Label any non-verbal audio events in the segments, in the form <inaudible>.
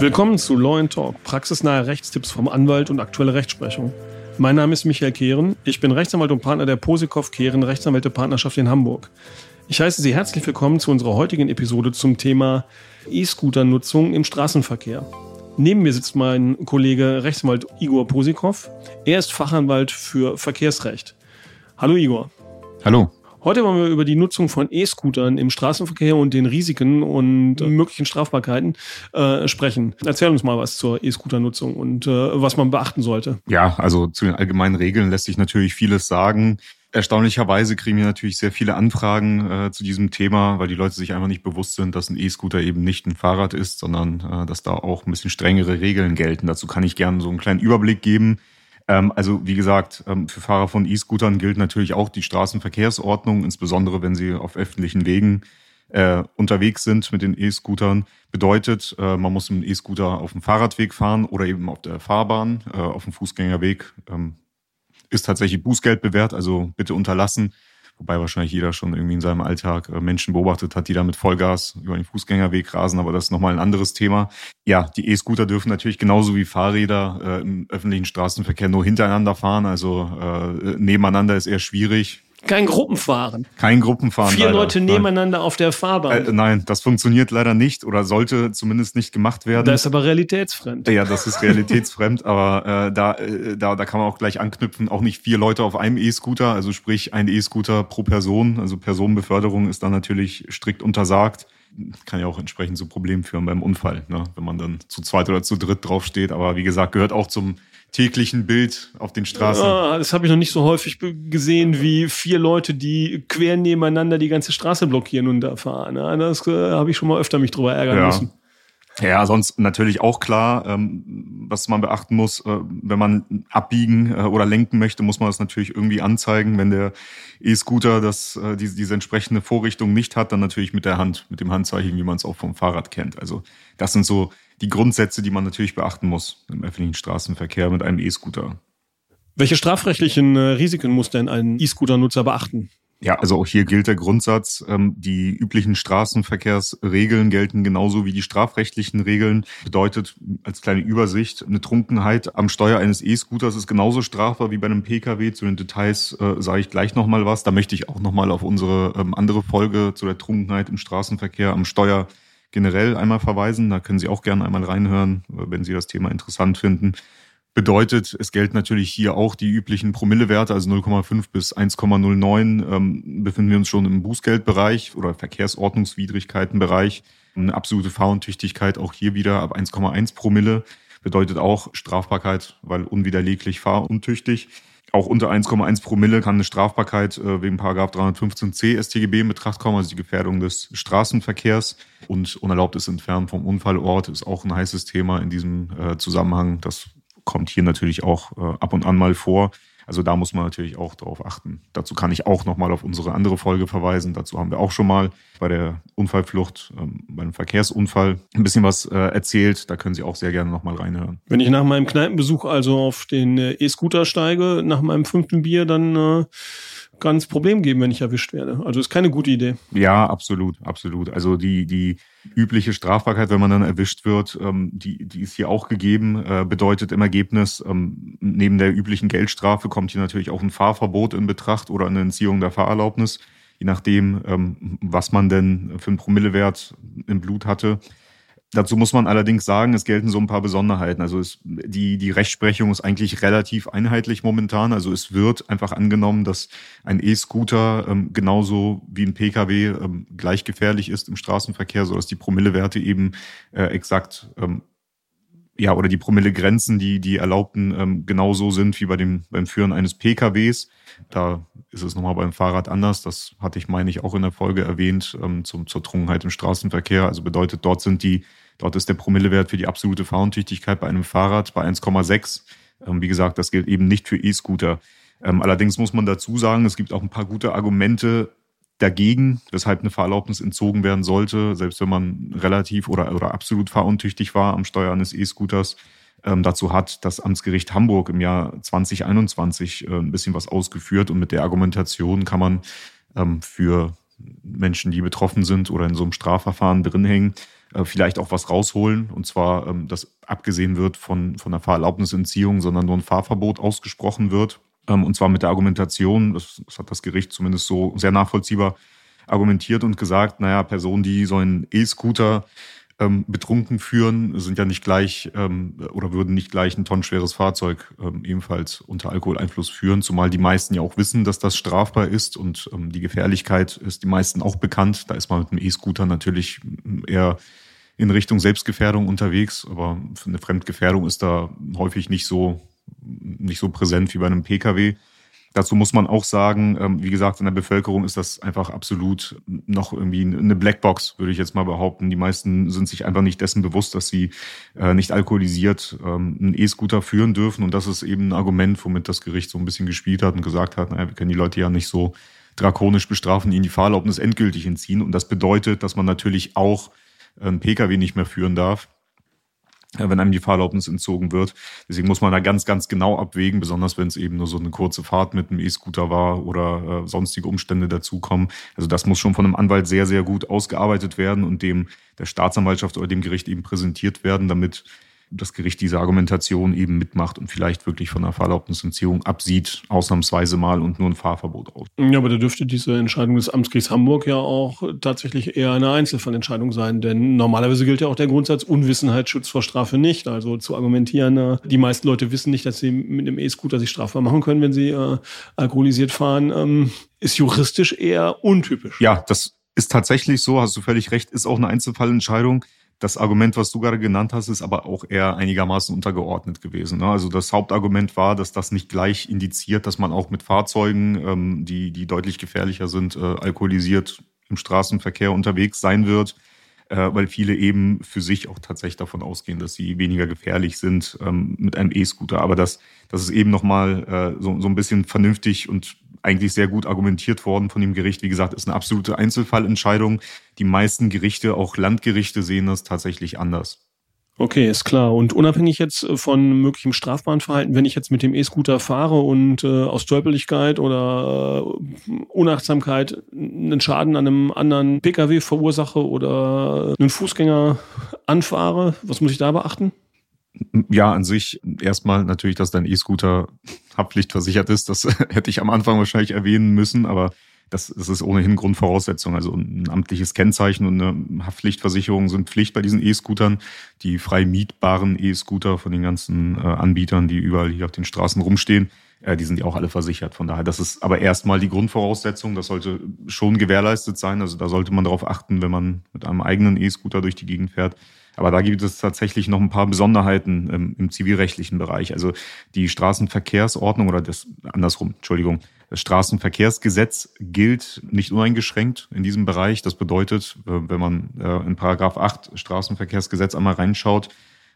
Willkommen zu Law Talk, praxisnahe Rechtstipps vom Anwalt und aktuelle Rechtsprechung. Mein Name ist Michael Kehren. Ich bin Rechtsanwalt und Partner der Posikow Kehren Rechtsanwälte Partnerschaft in Hamburg. Ich heiße Sie herzlich willkommen zu unserer heutigen Episode zum Thema E-Scooter-Nutzung im Straßenverkehr. Neben mir sitzt mein Kollege Rechtsanwalt Igor Posikow. Er ist Fachanwalt für Verkehrsrecht. Hallo Igor. Hallo. Heute wollen wir über die Nutzung von E-Scootern im Straßenverkehr und den Risiken und möglichen Strafbarkeiten äh, sprechen. Erzähl uns mal was zur E-Scooter-Nutzung und äh, was man beachten sollte. Ja, also zu den allgemeinen Regeln lässt sich natürlich vieles sagen. Erstaunlicherweise kriegen wir natürlich sehr viele Anfragen äh, zu diesem Thema, weil die Leute sich einfach nicht bewusst sind, dass ein E-Scooter eben nicht ein Fahrrad ist, sondern äh, dass da auch ein bisschen strengere Regeln gelten. Dazu kann ich gerne so einen kleinen Überblick geben. Ähm, also wie gesagt, ähm, für Fahrer von E-Scootern gilt natürlich auch die Straßenverkehrsordnung, insbesondere wenn sie auf öffentlichen Wegen äh, unterwegs sind mit den E-Scootern. Bedeutet, äh, man muss mit dem E-Scooter auf dem Fahrradweg fahren oder eben auf der Fahrbahn, äh, auf dem Fußgängerweg. Ähm, ist tatsächlich Bußgeld bewährt, also bitte unterlassen. Wobei wahrscheinlich jeder schon irgendwie in seinem Alltag äh, Menschen beobachtet hat, die da mit Vollgas über den Fußgängerweg rasen, aber das ist nochmal ein anderes Thema. Ja, die E-Scooter dürfen natürlich genauso wie Fahrräder äh, im öffentlichen Straßenverkehr nur hintereinander fahren, also äh, nebeneinander ist eher schwierig. Kein Gruppenfahren. Kein Gruppenfahren. Vier leider. Leute nebeneinander nein. auf der Fahrbahn. Äh, nein, das funktioniert leider nicht oder sollte zumindest nicht gemacht werden. Das ist aber realitätsfremd. Ja, das ist realitätsfremd, aber äh, da, äh, da, da kann man auch gleich anknüpfen. Auch nicht vier Leute auf einem E-Scooter, also sprich ein E-Scooter pro Person. Also Personenbeförderung ist dann natürlich strikt untersagt kann ja auch entsprechend zu Problemen führen beim Unfall, ne? wenn man dann zu zweit oder zu dritt draufsteht. Aber wie gesagt, gehört auch zum täglichen Bild auf den Straßen. Ah, das habe ich noch nicht so häufig gesehen wie vier Leute, die quer nebeneinander die ganze Straße blockieren und da fahren. Ja, das äh, habe ich schon mal öfter mich drüber ärgern ja. müssen. Ja, sonst natürlich auch klar, ähm, was man beachten muss, äh, wenn man abbiegen äh, oder lenken möchte, muss man das natürlich irgendwie anzeigen. Wenn der E-Scooter äh, diese, diese entsprechende Vorrichtung nicht hat, dann natürlich mit der Hand, mit dem Handzeichen, wie man es auch vom Fahrrad kennt. Also das sind so die Grundsätze, die man natürlich beachten muss im öffentlichen Straßenverkehr mit einem E-Scooter. Welche strafrechtlichen Risiken muss denn ein E-Scooter-Nutzer beachten? Ja, also auch hier gilt der Grundsatz, ähm, die üblichen Straßenverkehrsregeln gelten genauso wie die strafrechtlichen Regeln. Bedeutet als kleine Übersicht, eine Trunkenheit am Steuer eines E-Scooters ist genauso strafbar wie bei einem Pkw. Zu den Details äh, sage ich gleich nochmal was. Da möchte ich auch nochmal auf unsere ähm, andere Folge zu der Trunkenheit im Straßenverkehr am Steuer generell einmal verweisen. Da können Sie auch gerne einmal reinhören, wenn Sie das Thema interessant finden. Bedeutet, es gelten natürlich hier auch die üblichen Promillewerte, also 0,5 bis 1,09 ähm, befinden wir uns schon im Bußgeldbereich oder Verkehrsordnungswidrigkeitenbereich. Eine absolute Fahruntüchtigkeit auch hier wieder ab 1,1 Promille bedeutet auch Strafbarkeit, weil unwiderleglich fahruntüchtig. Auch unter 1,1 Promille kann eine Strafbarkeit äh, wegen Paragraph 315c StGB in Betracht kommen, also die Gefährdung des Straßenverkehrs. Und unerlaubtes Entfernen vom Unfallort ist auch ein heißes Thema in diesem äh, Zusammenhang. Das kommt hier natürlich auch äh, ab und an mal vor. Also da muss man natürlich auch darauf achten. Dazu kann ich auch nochmal auf unsere andere Folge verweisen. Dazu haben wir auch schon mal bei der Unfallflucht, ähm, bei einem Verkehrsunfall ein bisschen was äh, erzählt. Da können Sie auch sehr gerne nochmal reinhören. Wenn ich nach meinem Kneipenbesuch also auf den äh, E-Scooter steige, nach meinem fünften Bier, dann äh, kann es Problem geben, wenn ich erwischt werde. Also ist keine gute Idee. Ja, absolut, absolut. Also die, die übliche Strafbarkeit, wenn man dann erwischt wird, ähm, die, die ist hier auch gegeben, äh, bedeutet im Ergebnis, ähm, neben der üblichen Geldstrafe kommt hier natürlich auch ein Fahrverbot in Betracht oder eine Entziehung der Fahrerlaubnis, je nachdem, ähm, was man denn für einen Promillewert im Blut hatte. Dazu muss man allerdings sagen, es gelten so ein paar Besonderheiten. Also es, die, die Rechtsprechung ist eigentlich relativ einheitlich momentan. Also es wird einfach angenommen, dass ein E-Scooter ähm, genauso wie ein Pkw ähm, gleich gefährlich ist im Straßenverkehr, sodass die Promillewerte eben äh, exakt ähm, ja, oder die Promillegrenzen, die, die erlaubten, ähm, genauso sind wie bei dem, beim Führen eines PKWs. Da ist es nochmal beim Fahrrad anders. Das hatte ich, meine ich, auch in der Folge erwähnt, ähm, zum, zur Trunkenheit im Straßenverkehr. Also bedeutet, dort sind die, dort ist der Promillewert für die absolute Fahruntüchtigkeit bei einem Fahrrad bei 1,6. Ähm, wie gesagt, das gilt eben nicht für E-Scooter. Ähm, allerdings muss man dazu sagen, es gibt auch ein paar gute Argumente, dagegen, weshalb eine Fahrerlaubnis entzogen werden sollte, selbst wenn man relativ oder, oder absolut fahruntüchtig war am Steuer eines E-Scooters. ähm, dazu hat das Amtsgericht Hamburg im Jahr 2021 äh, ein bisschen was ausgeführt und mit der Argumentation kann man ähm, für Menschen, die betroffen sind oder in so einem Strafverfahren drin hängen, äh, vielleicht auch was rausholen. Und zwar, ähm, dass abgesehen wird von, von der Fahrerlaubnisentziehung, sondern nur ein Fahrverbot ausgesprochen wird. Ähm, und zwar mit der Argumentation, das, hat das Gericht zumindest so sehr nachvollziehbar argumentiert und gesagt, naja, Personen, die so einen E-Scooter ähm, betrunken führen, sind ja nicht gleich ähm, oder würden nicht gleich ein tonnenschweres Fahrzeug ähm, ebenfalls unter Alkoholeinfluss führen, zumal die meisten ja auch wissen, dass das strafbar ist und ähm, die Gefährlichkeit ist die meisten auch bekannt. Da ist man mit einem E-Scooter natürlich eher in Richtung Selbstgefährdung unterwegs, aber eine Fremdgefährdung ist da häufig nicht so nicht so präsent wie bei einem Pkw. Dazu muss man auch sagen, ähm, wie gesagt, in der Bevölkerung ist das einfach absolut noch irgendwie eine Blackbox, würde ich jetzt mal behaupten. Die meisten sind sich einfach nicht dessen bewusst, dass sie äh, nicht alkoholisiert ähm, einen E-Scooter führen dürfen. Und das ist eben ein Argument, womit das Gericht so ein bisschen gespielt hat und gesagt hat, naja, wir können die Leute ja nicht so drakonisch bestrafen, ihnen die Fahrerlaubnis endgültig entziehen. Und das bedeutet, dass man natürlich auch einen Pkw nicht mehr führen darf wenn einem die Fahrerlaubnis entzogen wird. Deswegen muss man da ganz, ganz genau abwägen, besonders wenn es eben nur so eine kurze Fahrt mit einem E-Scooter war oder äh, sonstige Umstände dazukommen. Also das muss schon von einem Anwalt sehr, sehr gut ausgearbeitet werden und dem der Staatsanwaltschaft oder dem Gericht eben präsentiert werden, damit das Gericht diese Argumentation eben mitmacht und vielleicht wirklich von einer Fahrerlaubnisentziehung absieht, ausnahmsweise mal und nur ein Fahrverbot aus. Ja, aber da dürfte diese Entscheidung des Amtsgerichts Hamburg ja auch tatsächlich eher eine Einzelfallentscheidung sein, denn normalerweise gilt ja auch der Grundsatz Unwissenheit schützt vor Strafe nicht. Also zu argumentieren, äh, die meisten Leute wissen nicht, dass sie mit einem E-Scooter sich strafbar machen können, wenn sie äh, alkoholisiert fahren, ähm, ist juristisch eher untypisch. Ja, das ist tatsächlich so, hast du völlig recht, ist auch eine Einzelfallentscheidung. Das Argument, was du gerade genannt hast, ist aber auch eher einigermaßen untergeordnet gewesen. Ne? Also das Hauptargument war, dass das nicht gleich indiziert, dass man auch mit Fahrzeugen, ähm, die, die deutlich gefährlicher sind, äh, alkoholisiert im Straßenverkehr unterwegs sein wird, weil viele eben für sich auch tatsächlich davon ausgehen, dass sie weniger gefährlich sind ähm, mit einem E-Scooter. Aber das, das ist eben nochmal äh, so, so ein bisschen vernünftig und eigentlich sehr gut argumentiert worden von dem Gericht. Wie gesagt, ist eine absolute Einzelfallentscheidung. Die meisten Gerichte, auch Landgerichte, sehen das tatsächlich anders. Okay, ist klar. Und unabhängig jetzt von möglichem strafbaren Verhalten, wenn ich jetzt mit dem E-Scooter fahre und äh, aus Stolpeligkeit oder äh, Unachtsamkeit einen Schaden an einem anderen Pkw verursache oder einen Fußgänger anfahre, was muss ich da beachten? Ja, an sich erstmal natürlich, dass dein E-Scooter haftpflichtversichert ist. Das <laughs> hätte ich am Anfang wahrscheinlich erwähnen müssen, aber das, das ist ohnehin Grundvoraussetzung. Also ein amtliches Kennzeichen und eine Haftpflichtversicherung sind Pflicht bei diesen E-Scootern. Die frei mietbaren E-Scooter von den ganzen äh, Anbietern, die überall hier auf den Straßen rumstehen, äh, die sind ja auch alle versichert. Von daher, das ist aber erstmal die Grundvoraussetzung. Das sollte schon gewährleistet sein. Also da sollte man darauf achten, wenn man mit einem eigenen E-Scooter durch die Gegend fährt, aber da gibt es tatsächlich noch ein paar Besonderheiten im, im zivilrechtlichen Bereich. Also die Straßenverkehrsordnung oder das andersrum, Entschuldigung, das Straßenverkehrsgesetz gilt nicht uneingeschränkt in diesem Bereich. Das bedeutet, äh, wenn man äh, in Paragraph 8 Straßenverkehrsgesetz einmal reinschaut,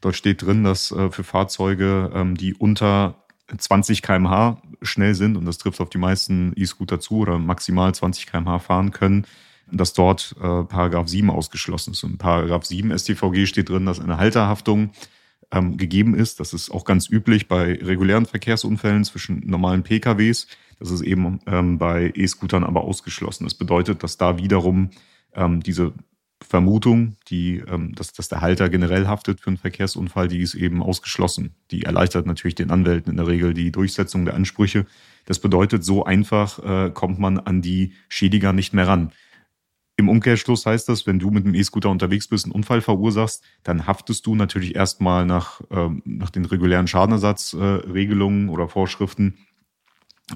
dort steht drin, dass äh, für Fahrzeuge, ähm, die unter 20 kmh schnell sind, und das trifft auf die meisten E-Scooter zu oder maximal 20 kmh fahren können, dass dort äh, Paragraph 7 ausgeschlossen ist. Und Paragraph 7 StVG steht drin, dass eine Halterhaftung ähm, gegeben ist. Das ist auch ganz üblich bei regulären Verkehrsunfällen zwischen normalen PKWs. Das ist eben ähm, bei E-Scootern aber ausgeschlossen. Das bedeutet, dass da wiederum ähm, diese Vermutung, die, ähm, dass, dass der Halter generell haftet für einen Verkehrsunfall, die ist eben ausgeschlossen. Die erleichtert natürlich den Anwälten in der Regel die Durchsetzung der Ansprüche. Das bedeutet, so einfach äh, kommt man an die Schädiger nicht mehr ran. Im Umkehrschluss heißt das, wenn du mit einem E-Scooter unterwegs bist, einen Unfall verursachst, dann haftest du natürlich erstmal nach, ähm, nach den regulären Schadenersatzregelungen äh, oder Vorschriften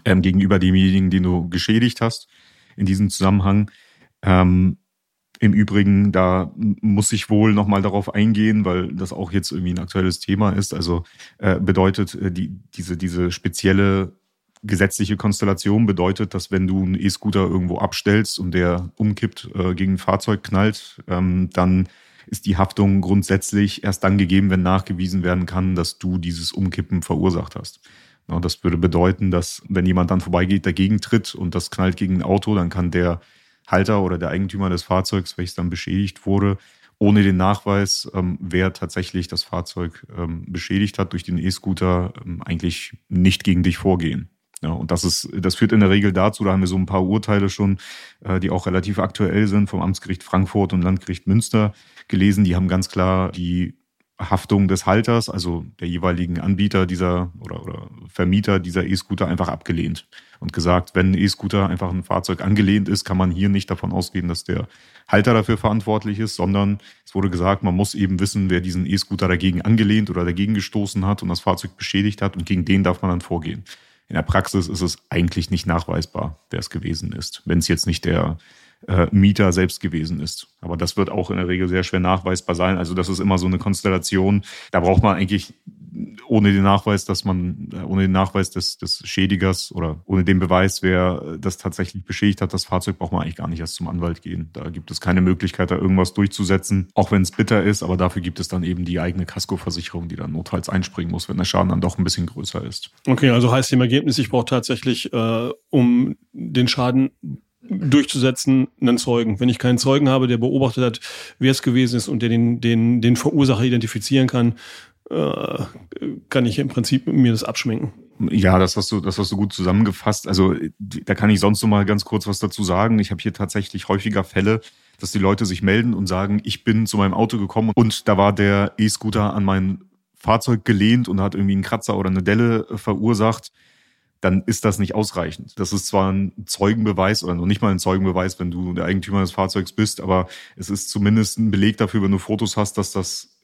ähm, gegenüber demjenigen, den du geschädigt hast in diesem Zusammenhang. Ähm, Im Übrigen, da muss ich wohl nochmal darauf eingehen, weil das auch jetzt irgendwie ein aktuelles Thema ist. Also äh, bedeutet äh, die, diese, diese spezielle gesetzliche Konstellation bedeutet, dass wenn du einen E-Scooter irgendwo abstellst und der umkippt, äh, gegen ein Fahrzeug knallt, ähm, dann ist die Haftung grundsätzlich erst dann gegeben, wenn nachgewiesen werden kann, dass du dieses Umkippen verursacht hast. Ja, das würde bedeuten, dass wenn jemand dann vorbeigeht, dagegen tritt und das knallt gegen ein Auto, dann kann der Halter oder der Eigentümer des Fahrzeugs, welches dann beschädigt wurde, ohne den Nachweis, ähm, wer tatsächlich das Fahrzeug ähm, beschädigt hat durch den E-Scooter, ähm, eigentlich nicht gegen dich vorgehen. Ja, und das ist, das führt in der Regel dazu, da haben wir so ein paar Urteile schon, äh, die auch relativ aktuell sind, vom Amtsgericht Frankfurt und Landgericht Münster gelesen. Die haben ganz klar die Haftung des Halters, also der jeweiligen Anbieter dieser oder, oder Vermieter dieser E-Scooter einfach abgelehnt und gesagt, wenn ein E-Scooter einfach ein Fahrzeug angelehnt ist, kann man hier nicht davon ausgehen, dass der Halter dafür verantwortlich ist, sondern es wurde gesagt, man muss eben wissen, wer diesen E-Scooter dagegen angelehnt oder dagegen gestoßen hat und das Fahrzeug beschädigt hat und gegen den darf man dann vorgehen. In der Praxis ist es eigentlich nicht nachweisbar, wer es gewesen ist, wenn es jetzt nicht der äh, Mieter selbst gewesen ist. Aber das wird auch in der Regel sehr schwer nachweisbar sein. Also das ist immer so eine Konstellation. Da braucht man eigentlich ohne den Nachweis, dass man, äh, ohne den Nachweis des, des Schädigers oder ohne den Beweis, wer das tatsächlich beschädigt hat, das Fahrzeug braucht man eigentlich gar nicht erst zum Anwalt gehen. Da gibt es keine Möglichkeit, da irgendwas durchzusetzen, auch wenn es bitter ist, aber dafür gibt es dann eben die eigene Kaskoversicherung, die dann notfalls einspringen muss, wenn der Schaden dann doch ein bisschen größer ist. Okay, also heißt im Ergebnis, ich brauche tatsächlich, äh, um den Schaden durchzusetzen, einen Zeugen. Wenn ich keinen Zeugen habe, der beobachtet hat, wer es gewesen ist und der den, den, den Verursacher identifizieren kann, äh, kann ich im Prinzip mir das abschminken. Ja, das hast du, das hast du gut zusammengefasst. Also da kann ich sonst noch mal ganz kurz was dazu sagen. Ich habe hier tatsächlich häufiger Fälle, dass die Leute sich melden und sagen, ich bin zu meinem Auto gekommen und da war der E-Scooter an mein Fahrzeug gelehnt und hat irgendwie einen Kratzer oder eine Delle verursacht dann ist das nicht ausreichend. Das ist zwar ein Zeugenbeweis oder noch nicht mal ein Zeugenbeweis, wenn du der Eigentümer des Fahrzeugs bist, aber es ist zumindest ein Beleg dafür, wenn du Fotos hast, dass das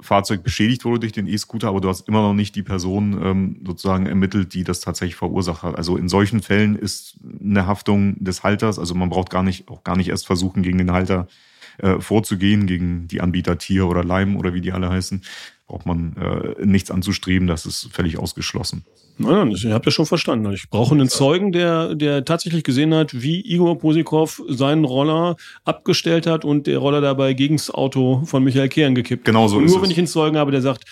Fahrzeug beschädigt wurde durch den E-Scooter, aber du hast immer noch nicht die Person ähm, sozusagen ermittelt, die das tatsächlich verursacht hat. Also in solchen Fällen ist eine Haftung des Halters, also man braucht gar nicht, auch gar nicht erst versuchen, gegen den Halter äh, vorzugehen, gegen die Anbieter Tier oder Leim oder wie die alle heißen, braucht man äh, nichts anzustreben, das ist völlig ausgeschlossen. Nein, ich habe ja schon verstanden. Ich brauche einen Zeugen, der, der tatsächlich gesehen hat, wie Igor Posikow seinen Roller abgestellt hat und der Roller dabei gegen das Auto von Michael Kehren gekippt. Genau so ist Nur es. wenn ich einen Zeugen habe, der sagt,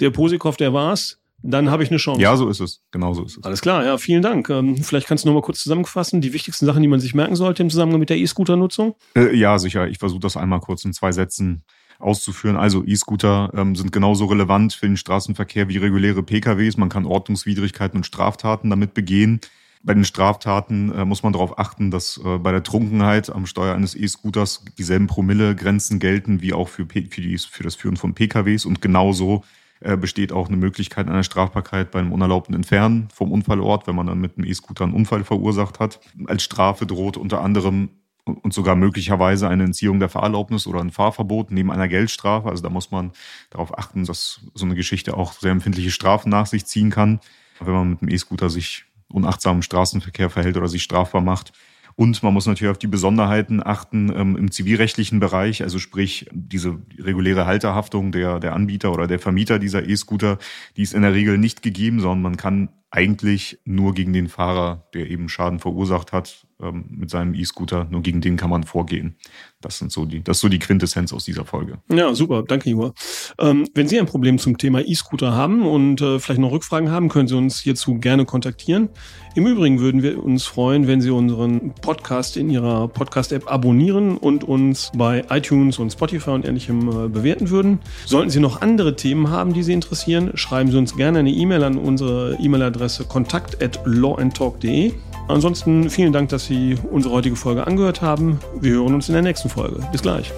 der Posikow, der war's, dann habe ich eine Chance. Ja, so ist es. Genau so ist es. Alles klar, ja, vielen Dank. Ähm, vielleicht kannst du noch mal kurz zusammenfassen, die wichtigsten Sachen, die man sich merken sollte im Zusammenhang mit der E-Scooter-Nutzung? Äh, ja, sicher. Ich versuche das einmal kurz in zwei Sätzen auszuführen. Also E-Scooter ähm, sind genauso relevant für den Straßenverkehr wie reguläre PKWs. Man kann Ordnungswidrigkeiten und Straftaten damit begehen. Bei den Straftaten äh, muss man darauf achten, dass äh, bei der Trunkenheit am Steuer eines E-Scooters dieselben Promillegrenzen gelten wie auch für, für, die, für das Führen von PKWs. Und genauso äh, besteht auch eine Möglichkeit einer Strafbarkeit beim unerlaubten Entfernen vom Unfallort, wenn man dann mit einem E-Scooter einen Unfall verursacht hat. Als Strafe droht unter anderem und sogar möglicherweise eine Entziehung der Fahrerlaubnis oder ein Fahrverbot neben einer Geldstrafe. Also da muss man darauf achten, dass so eine Geschichte auch sehr empfindliche Strafen nach sich ziehen kann, wenn man mit dem E-Scooter sich unachtsam im Straßenverkehr verhält oder sich strafbar macht. Und man muss natürlich auf die Besonderheiten achten ähm, im zivilrechtlichen Bereich, also sprich diese reguläre Halterhaftung der, der Anbieter oder der Vermieter dieser E-Scooter, die ist in der Regel nicht gegeben, sondern man kann eigentlich nur gegen den Fahrer, der eben Schaden verursacht hat, ähm, mit seinem E-Scooter, nur gegen den kann man vorgehen. Das sind so die, das ist so die Quintessenz aus dieser Folge. Ja, super, danke, Igor. Ähm, wenn Sie ein Problem zum Thema E-Scooter haben und äh, vielleicht noch Rückfragen haben, können Sie uns hierzu gerne kontaktieren. Im Übrigen würden wir uns freuen, wenn Sie unseren Podcast in Ihrer Podcast-App abonnieren und uns bei iTunes und Spotify und ähnlichem äh, bewerten würden. Sollten Sie noch andere Themen haben, die Sie interessieren, schreiben Sie uns gerne eine E-Mail an unsere E-Mail-Adresse kontakt at lawandtalk.de. Ansonsten vielen Dank, dass Sie unsere heutige Folge angehört haben. Wir hören uns in der nächsten Folge. Bis gleich.